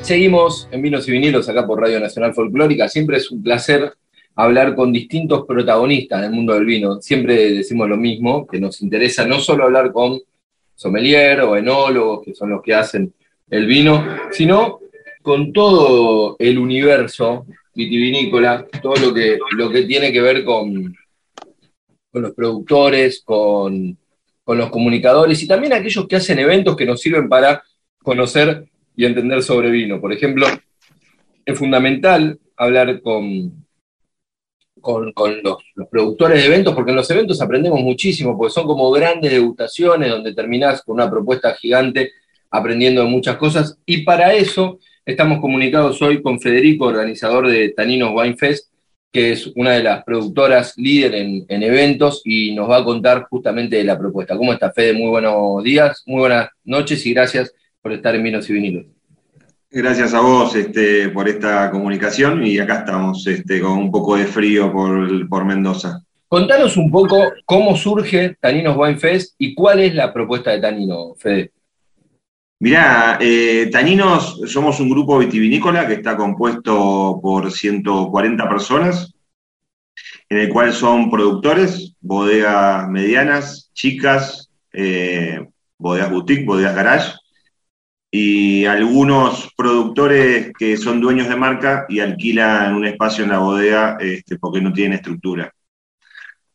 Seguimos en Vinos y Vinilos acá por Radio Nacional Folclórica. Siempre es un placer hablar con distintos protagonistas del mundo del vino. Siempre decimos lo mismo, que nos interesa no solo hablar con sommelier o enólogos, que son los que hacen el vino, sino con todo el universo vitivinícola, todo lo que, lo que tiene que ver con, con los productores, con, con los comunicadores y también aquellos que hacen eventos que nos sirven para conocer y entender sobre vino. Por ejemplo, es fundamental hablar con, con, los, productores de eventos, porque en los eventos aprendemos muchísimo, porque son como grandes degustaciones donde terminás con una propuesta gigante aprendiendo de muchas cosas. Y para eso estamos comunicados hoy con Federico, organizador de Taninos Wine Fest, que es una de las productoras líder en, eventos y nos va a contar justamente de la propuesta. ¿Cómo está, Fede? Muy buenos días, muy buenas noches y gracias por estar en Vinos y Vinilos. Gracias a vos este, por esta comunicación y acá estamos este, con un poco de frío por, por Mendoza. Contanos un poco cómo surge Taninos Wine Fest y cuál es la propuesta de Tanino, Fede. Mirá, eh, Taninos somos un grupo vitivinícola que está compuesto por 140 personas, en el cual son productores, bodegas medianas, chicas, eh, bodegas boutique, bodegas garage, y algunos productores que son dueños de marca y alquilan un espacio en la bodega este, porque no tienen estructura.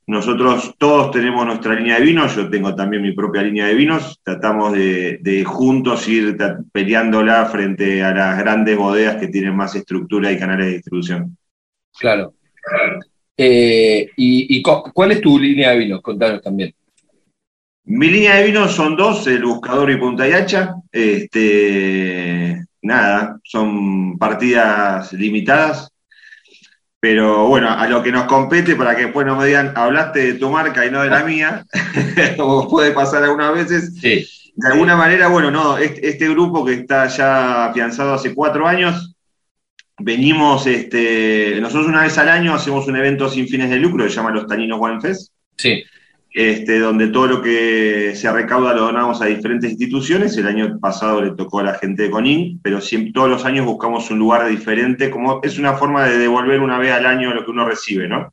Nosotros todos tenemos nuestra línea de vinos, yo tengo también mi propia línea de vinos, tratamos de, juntos ir peleándola frente a las grandes bodegas que tienen más estructura y canales de distribución. Claro. Eh, ¿Y, cuál es tu línea de vinos? Contanos también. Mi línea de vinos son dos, el Buscador y Punta y Hacha. Este, nada, son partidas limitadas pero bueno, a lo que nos compete, para que después no me digan, hablaste de tu marca y no de la mía, como puede pasar algunas veces. De alguna manera, bueno, no, este, grupo que está ya afianzado hace cuatro años, venimos, este, nosotros una vez al año hacemos un evento sin fines de lucro que se llama Los Taninos One Fest. Sí. Este, donde todo lo que se recauda lo donamos a diferentes instituciones. El año pasado le tocó a la gente de Conin, pero siempre, todos los años buscamos un lugar diferente, como es una forma de devolver una vez al año lo que uno recibe, ¿no?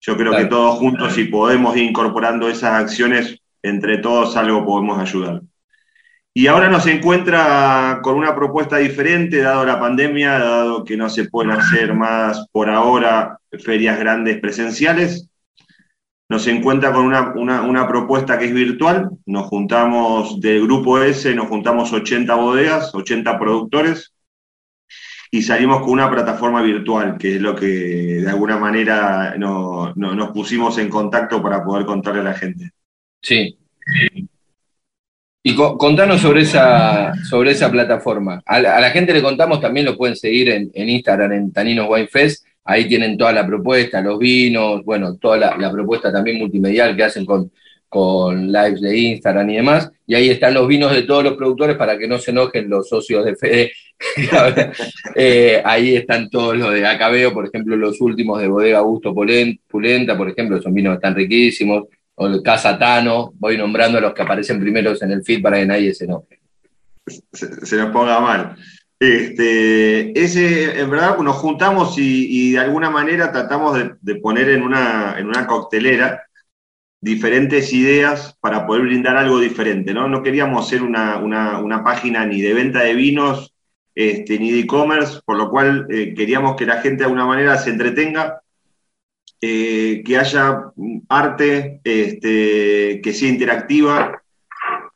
Yo creo que todos juntos, si podemos ir incorporando esas acciones, entre todos algo podemos ayudar. Y ahora nos encuentra con una propuesta diferente, dado la pandemia, dado que no se pueden hacer más por ahora ferias grandes presenciales. Nos encuentra con una, propuesta que es virtual. Nos juntamos del grupo S, nos juntamos 80 bodegas, 80 productores, y salimos con una plataforma virtual, que es lo que de alguna manera nos pusimos en contacto para poder contarle a la gente. Sí. Y contanos sobre esa, sobre esa plataforma. A la, gente le contamos, también lo pueden seguir en, Instagram, en Taninos Wine Fest. Ahí tienen toda la propuesta, los vinos, bueno, toda la, propuesta también multimedial que hacen con, con lives de Instagram y demás. Y ahí están los vinos de todos los productores para que no se enojen los socios de Fede. Eh, ahí están todos los de Acabeo, por ejemplo, los últimos de Bodega Gusto Pulenta, por ejemplo, son vinos están riquísimos o el Casa Tano, voy nombrando a los que aparecen primeros en el feed para que nadie se enoje. Se, nos ponga mal. Este, ese, en verdad, nos juntamos y, de alguna manera tratamos de, poner en una, en una, coctelera diferentes ideas para poder brindar algo diferente, ¿no? No queríamos ser una, página ni de venta de vinos, este, ni de e-commerce, por lo cual eh, queríamos que la gente de alguna manera se entretenga, eh, que haya arte, este, que sea interactiva,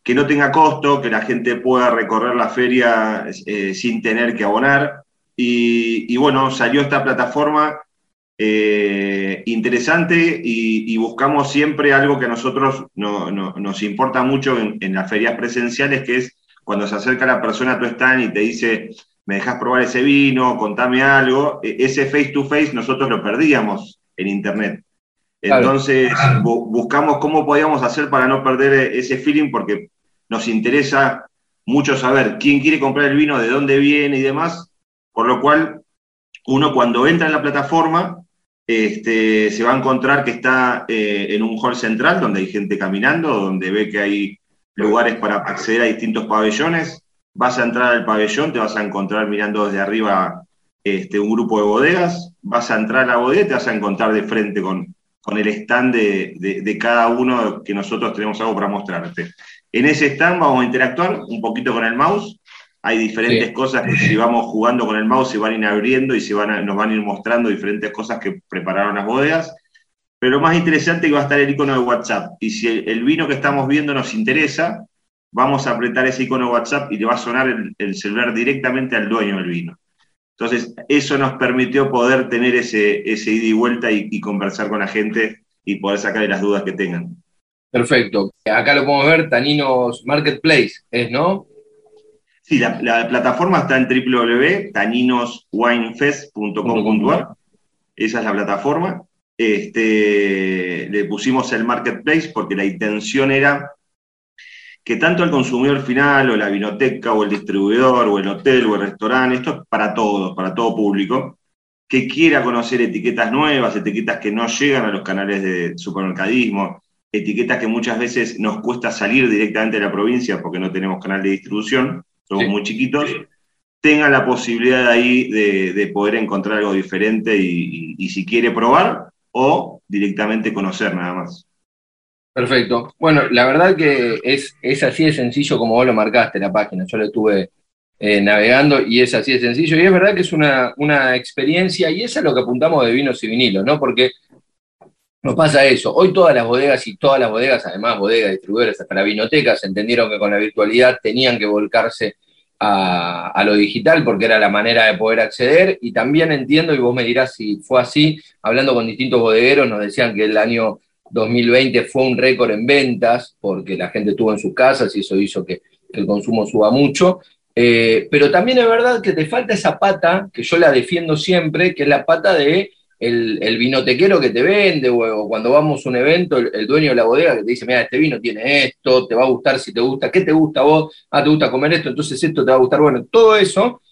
que no tenga costo, que la gente pueda recorrer la feria eh, sin tener que abonar. Y, bueno, salió esta plataforma eh, interesante y, buscamos siempre algo que a nosotros nos importa mucho en, en, las ferias presenciales, que es cuando se acerca la persona a tu stand y te dice, me dejas probar ese vino, contame algo, e, ese face to face nosotros lo perdíamos en Internet. Entonces buscamos cómo podíamos hacer para no perder ese feeling porque nos interesa mucho saber quién quiere comprar el vino, de dónde viene y demás, por lo cual uno cuando entra en la plataforma este, se va a encontrar que está eh, en un hall central donde hay gente caminando, donde ve que hay lugares para acceder a distintos pabellones. Vas a entrar al pabellón, te vas a encontrar mirando desde arriba este, un grupo de bodegas, vas a entrar a la bodega y te vas a encontrar de frente con, con el stand de, cada uno que nosotros tenemos algo para mostrarte. En ese stand vamos a interactuar un poquito con el mouse. Hay diferentes cosas que si vamos jugando con el mouse se van a ir abriendo y se van nos van a ir mostrando diferentes cosas que prepararon las bodegas. Pero lo más interesante es que va a estar el icono de WhatsApp. Y si el, vino que estamos viendo nos interesa, vamos a apretar ese icono de WhatsApp y le va a sonar el, el celular directamente al dueño del vino. Entonces, eso nos permitió poder tener ese, ese ida y vuelta y, conversar con la gente y poder sacarle las dudas que tengan. Perfecto. Acá lo podemos ver, Taninos Marketplace, ¿es, no? Sí, la, plataforma está en www.taninoswinefest.com.ar. Esa es la plataforma. Este, le pusimos el marketplace porque la intención era que tanto el consumidor final o la vinoteca o el distribuidor o el hotel o el restaurante, esto es para todos, para todo público, que quiera conocer etiquetas nuevas, etiquetas que no llegan a los canales de supermercadismo, etiquetas que muchas veces nos cuesta salir directamente de la provincia porque no tenemos canal de distribución, somos muy chiquitos, tenga la posibilidad ahí de, poder encontrar algo diferente y si quiere probar o directamente conocer nada más. Perfecto. Bueno, la verdad que es, es así de sencillo como vos lo marcaste la página. Yo lo estuve eh, navegando y es así de sencillo. Y es verdad que es una, una experiencia y eso es lo que apuntamos de vinos y vinilos, ¿no? Porque nos pasa eso. Hoy todas las bodegas y todas las bodegas, además bodegas, distribuidores, hasta las vinotecas, entendieron que con la virtualidad tenían que volcarse a, lo digital porque era la manera de poder acceder. Y también entiendo, y vos me dirás si fue así, hablando con distintos bodegueros, nos decían que el año 2020 fue un récord en ventas porque la gente estuvo en sus casas y eso hizo que, el consumo suba mucho. Eh, pero también es verdad que te falta esa pata, que yo la defiendo siempre, que es la pata de el, vinotequero que te vende, o, cuando vamos a un evento, el, dueño de la bodega que te dice, mira, este vino tiene esto, te va a gustar si te gusta, ¿qué te gusta a vos? Ah, te gusta comer esto, entonces esto te va a gustar. Bueno, todo eso,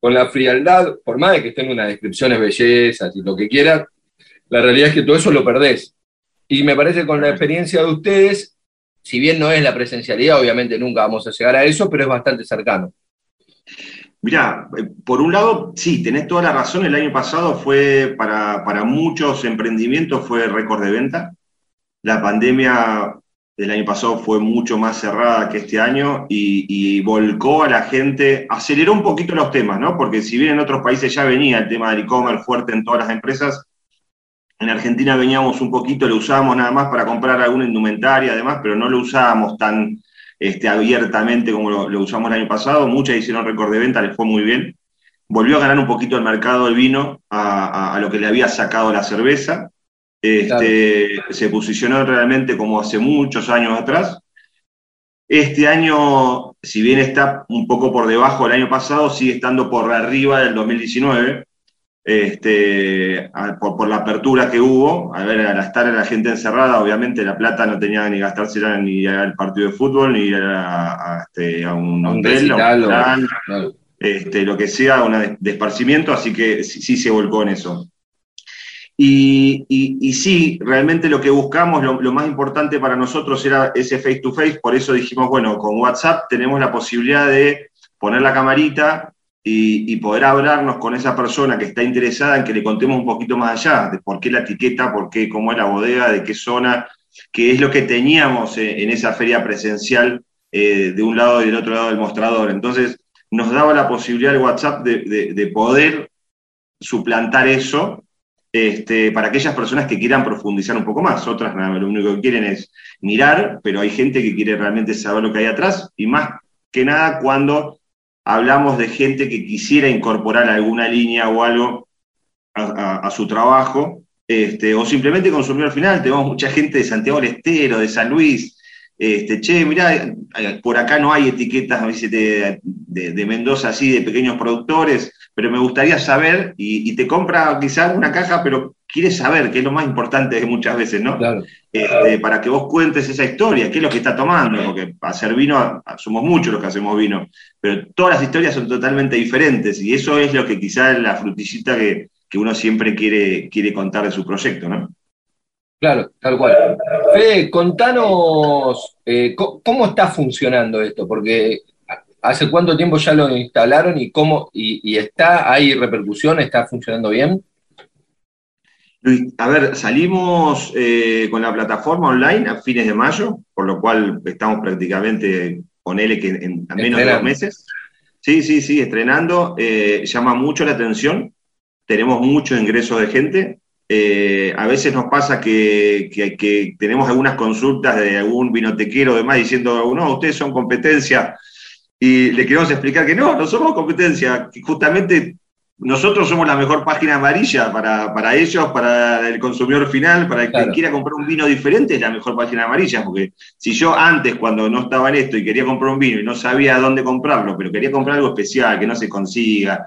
con la frialdad, por más de que estén unas descripciones bellezas y lo que quieras, la realidad es que todo eso lo perdés. Y me parece que con la experiencia de ustedes, si bien no es la presencialidad, obviamente nunca vamos a llegar a eso, pero es bastante cercano. Mirá, eh, por un lado, sí, tenés toda la razón, el año pasado fue para, para muchos emprendimientos fue récord de venta. La pandemia del año pasado fue mucho más cerrada que este año y, volcó a la gente, aceleró un poquito los temas, ¿no? Porque si bien en otros países ya venía el tema del e-commerce fuerte en todas las empresas, en Argentina veníamos un poquito, lo usábamos nada más para comprar alguna indumentaria, además, pero no lo usábamos tan este, abiertamente como lo, usamos el año pasado. Muchas hicieron récord de venta, les fue muy bien. Volvió a ganar un poquito el mercado del vino a lo que le había sacado la cerveza. Este, se posicionó realmente como hace muchos años atrás. Este año, si bien está un poco por debajo del año pasado, sigue estando por arriba del 2019, este, por, la apertura que hubo. A ver, al estar la gente encerrada, obviamente la plata no tenía ni gastarse ni al partido de fútbol, ni a, este, un, hotel, este, lo que sea, un de esparcimiento, así que sí se volcó en eso. Y, sí, realmente lo que buscamos, lo, más importante para nosotros era ese face to face, por eso dijimos, bueno, con WhatsApp tenemos la posibilidad de poner la camarita y, poder hablarnos con esa persona que está interesada en que le contemos un poquito más allá, de por qué la etiqueta, por qué, cómo es la bodega, de qué zona, qué es lo que teníamos en, esa feria presencial eh, de un lado y del otro lado del mostrador. Entonces, nos daba la posibilidad el WhatsApp de poder suplantar eso este, para aquellas personas que quieran profundizar un poco más. Otras lo único que quieren es mirar, pero hay gente que quiere realmente saber lo que hay atrás, y más que nada cuando hablamos de gente que quisiera incorporar alguna línea o algo a, su trabajo, este, o simplemente consumir al final. Tenemos mucha gente de Santiago del Estero, de San Luis, este, che, mirá, por acá no hay etiquetas de, de, Mendoza así, de pequeños productores, pero me gustaría saber, y, te compra quizás una caja, pero quieres saber, que es lo más importante de muchas veces, ¿no? Este, para que vos cuentes esa historia, qué es lo que está tomando, porque hacer vino, somos muchos los que hacemos vino, pero todas las historias son totalmente diferentes, y eso es lo que quizás la frutillita que, que uno siempre quiere, quiere contar de su proyecto, ¿no? Claro, tal cual. Fede, contanos eh, cómo está funcionando esto, porque ¿hace cuánto tiempo ya lo instalaron y cómo y, está, hay repercusión, está funcionando bien? A ver, salimos eh, con la plataforma online a fines de mayo, por lo cual estamos prácticamente con él que en menos de dos meses. Sí, sí, sí, estrenando. Eh, llama mucho la atención. Tenemos mucho ingreso de gente. Eh, a veces nos pasa que, tenemos algunas consultas de algún vinotequero demás diciendo, no, ustedes son competencia. Y le queremos explicar que no, no somos competencia, que justamente nosotros somos la mejor página amarilla para, ellos, para el consumidor final, para el que quiera comprar un vino diferente, es la mejor página amarilla, porque si yo antes, cuando no estaba en esto y quería comprar un vino y no sabía dónde comprarlo, pero quería comprar algo especial, que no se consiga,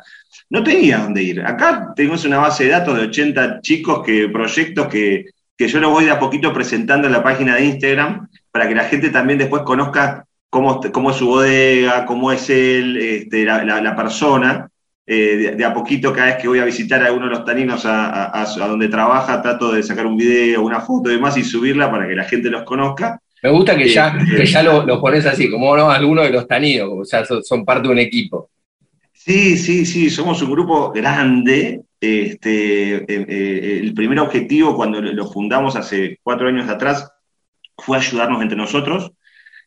no tenía dónde ir. Acá tenemos una base de datos de 80 chicos, que proyectos que, yo lo voy de a poquito presentando en la página de Instagram, para que la gente también después conozca cómo, cómo es su bodega, cómo es él, este, la persona eh, de, a poquito cada vez que voy a visitar a alguno de los taninos a, donde trabaja, trato de sacar un video, una foto y demás y subirla para que la gente los conozca. Me gusta que ya, eh, ya lo, pones así, como no, algunos de los taninos, o sea, son, parte de un equipo. Sí, sí, sí, somos un grupo grande. Este, eh, el primer objetivo cuando lo fundamos hace cuatro años atrás fue ayudarnos entre nosotros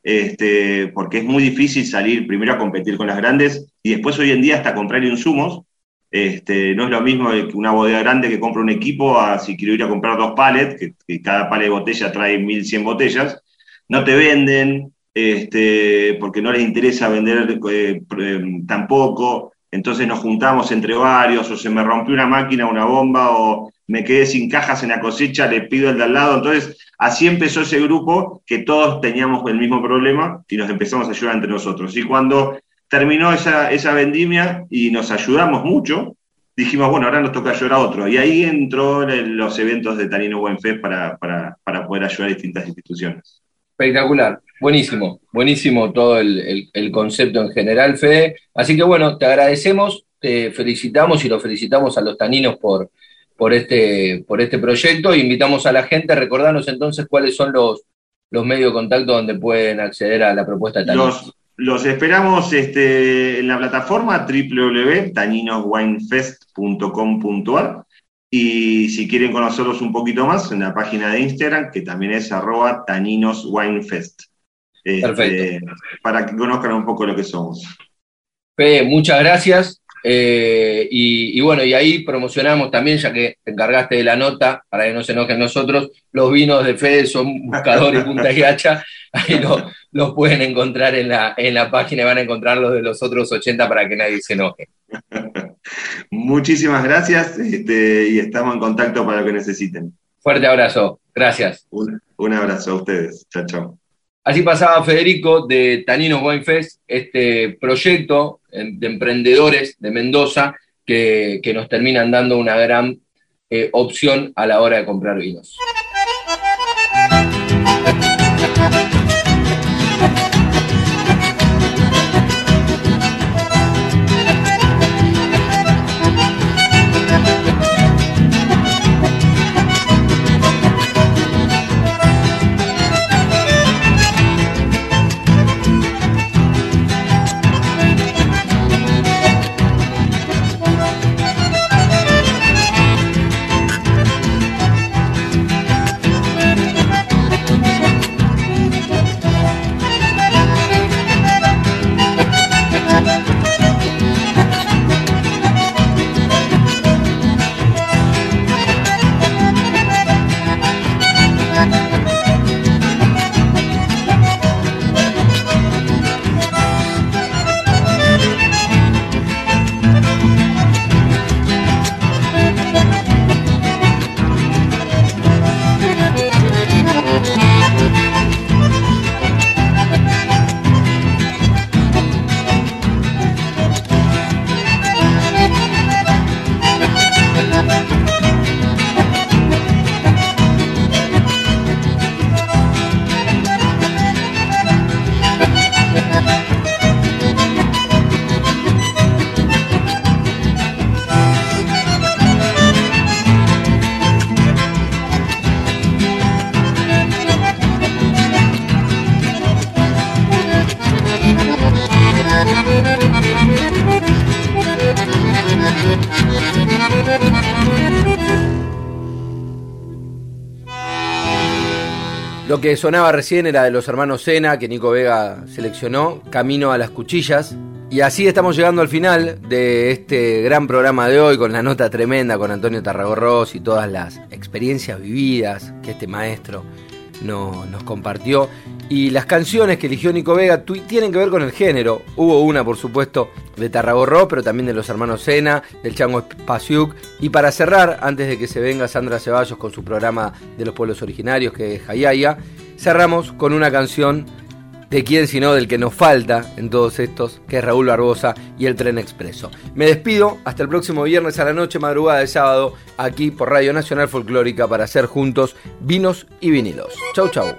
este, porque es muy difícil salir primero a competir con las grandes y después hoy en día hasta comprar insumos. Este, no es lo mismo que una bodega grande que compra un equipo si quiero ir a comprar dos palets, que, cada palet de botella trae 1100 botellas, no te venden, este, porque no les interesa vender eh, tampoco, entonces nos juntamos entre varios, o se me rompió una máquina, una bomba, o me quedé sin cajas en la cosecha, le pido el de al lado. Entonces, así empezó ese grupo que todos teníamos el mismo problema y nos empezamos a ayudar entre nosotros. Y cuando terminó esa, esa vendimia y nos ayudamos mucho, dijimos, bueno, ahora nos toca ayudar a otro. Y ahí entró en los eventos de Tanino Buen para, para, para poder ayudar a distintas instituciones. Espectacular, buenísimo, buenísimo todo el, el, concepto en general, Fede. Así que bueno, te agradecemos, te felicitamos y lo felicitamos a los taninos por, por este, por este proyecto. Invitamos a la gente a recordarnos entonces cuáles son los, los medios de contacto donde pueden acceder a la propuesta de los, los esperamos este, en la plataforma www.tañinoswinefest.com.ar y si quieren conocerlos un poquito más, en la página de Instagram, que también es arroba tañinoswinefest. Este, Perfecto. Para que conozcan un poco lo que somos. Fede, muchas gracias. Eh, y, bueno, y ahí promocionamos también, ya que te encargaste de la nota, para que no se enojen nosotros, los vinos de Fede son buscadores Punta y Hacha, ahí los pueden encontrar en la, en la página y van a encontrar los de los otros 80 para que nadie se enoje. Muchísimas gracias este, y estamos en contacto para lo que necesiten. Fuerte abrazo, gracias. Un, un abrazo a ustedes, chao, chao. Así pasaba Federico de Taninos Wine Fest, este proyecto de emprendedores de Mendoza que, nos terminan dando una gran eh, opción a la hora de comprar vinos. Lo que sonaba recién era de los hermanos Sena, que Nico Vega seleccionó, Camino a las Cuchillas. Y así estamos llegando al final de este gran programa de hoy, con la nota tremenda con Antonio Tarragorros y todas las experiencias vividas que este maestro nos compartió. Y las canciones que eligió Nico Vega tienen que ver con el género. Hubo una, por supuesto, de Tarragorro, pero también de los hermanos Sena, del Chango Spasiuk. Y para cerrar, antes de que se venga Sandra Ceballos con su programa de los pueblos originarios, que es Hayaya, cerramos con una canción de quién sino del que nos falta en todos estos, que es Raúl Barbosa y el Tren Expreso. Me despido hasta el próximo viernes a la noche, madrugada de sábado, aquí por Radio Nacional Folclórica para hacer juntos vinos y vinilos. Chau, chau.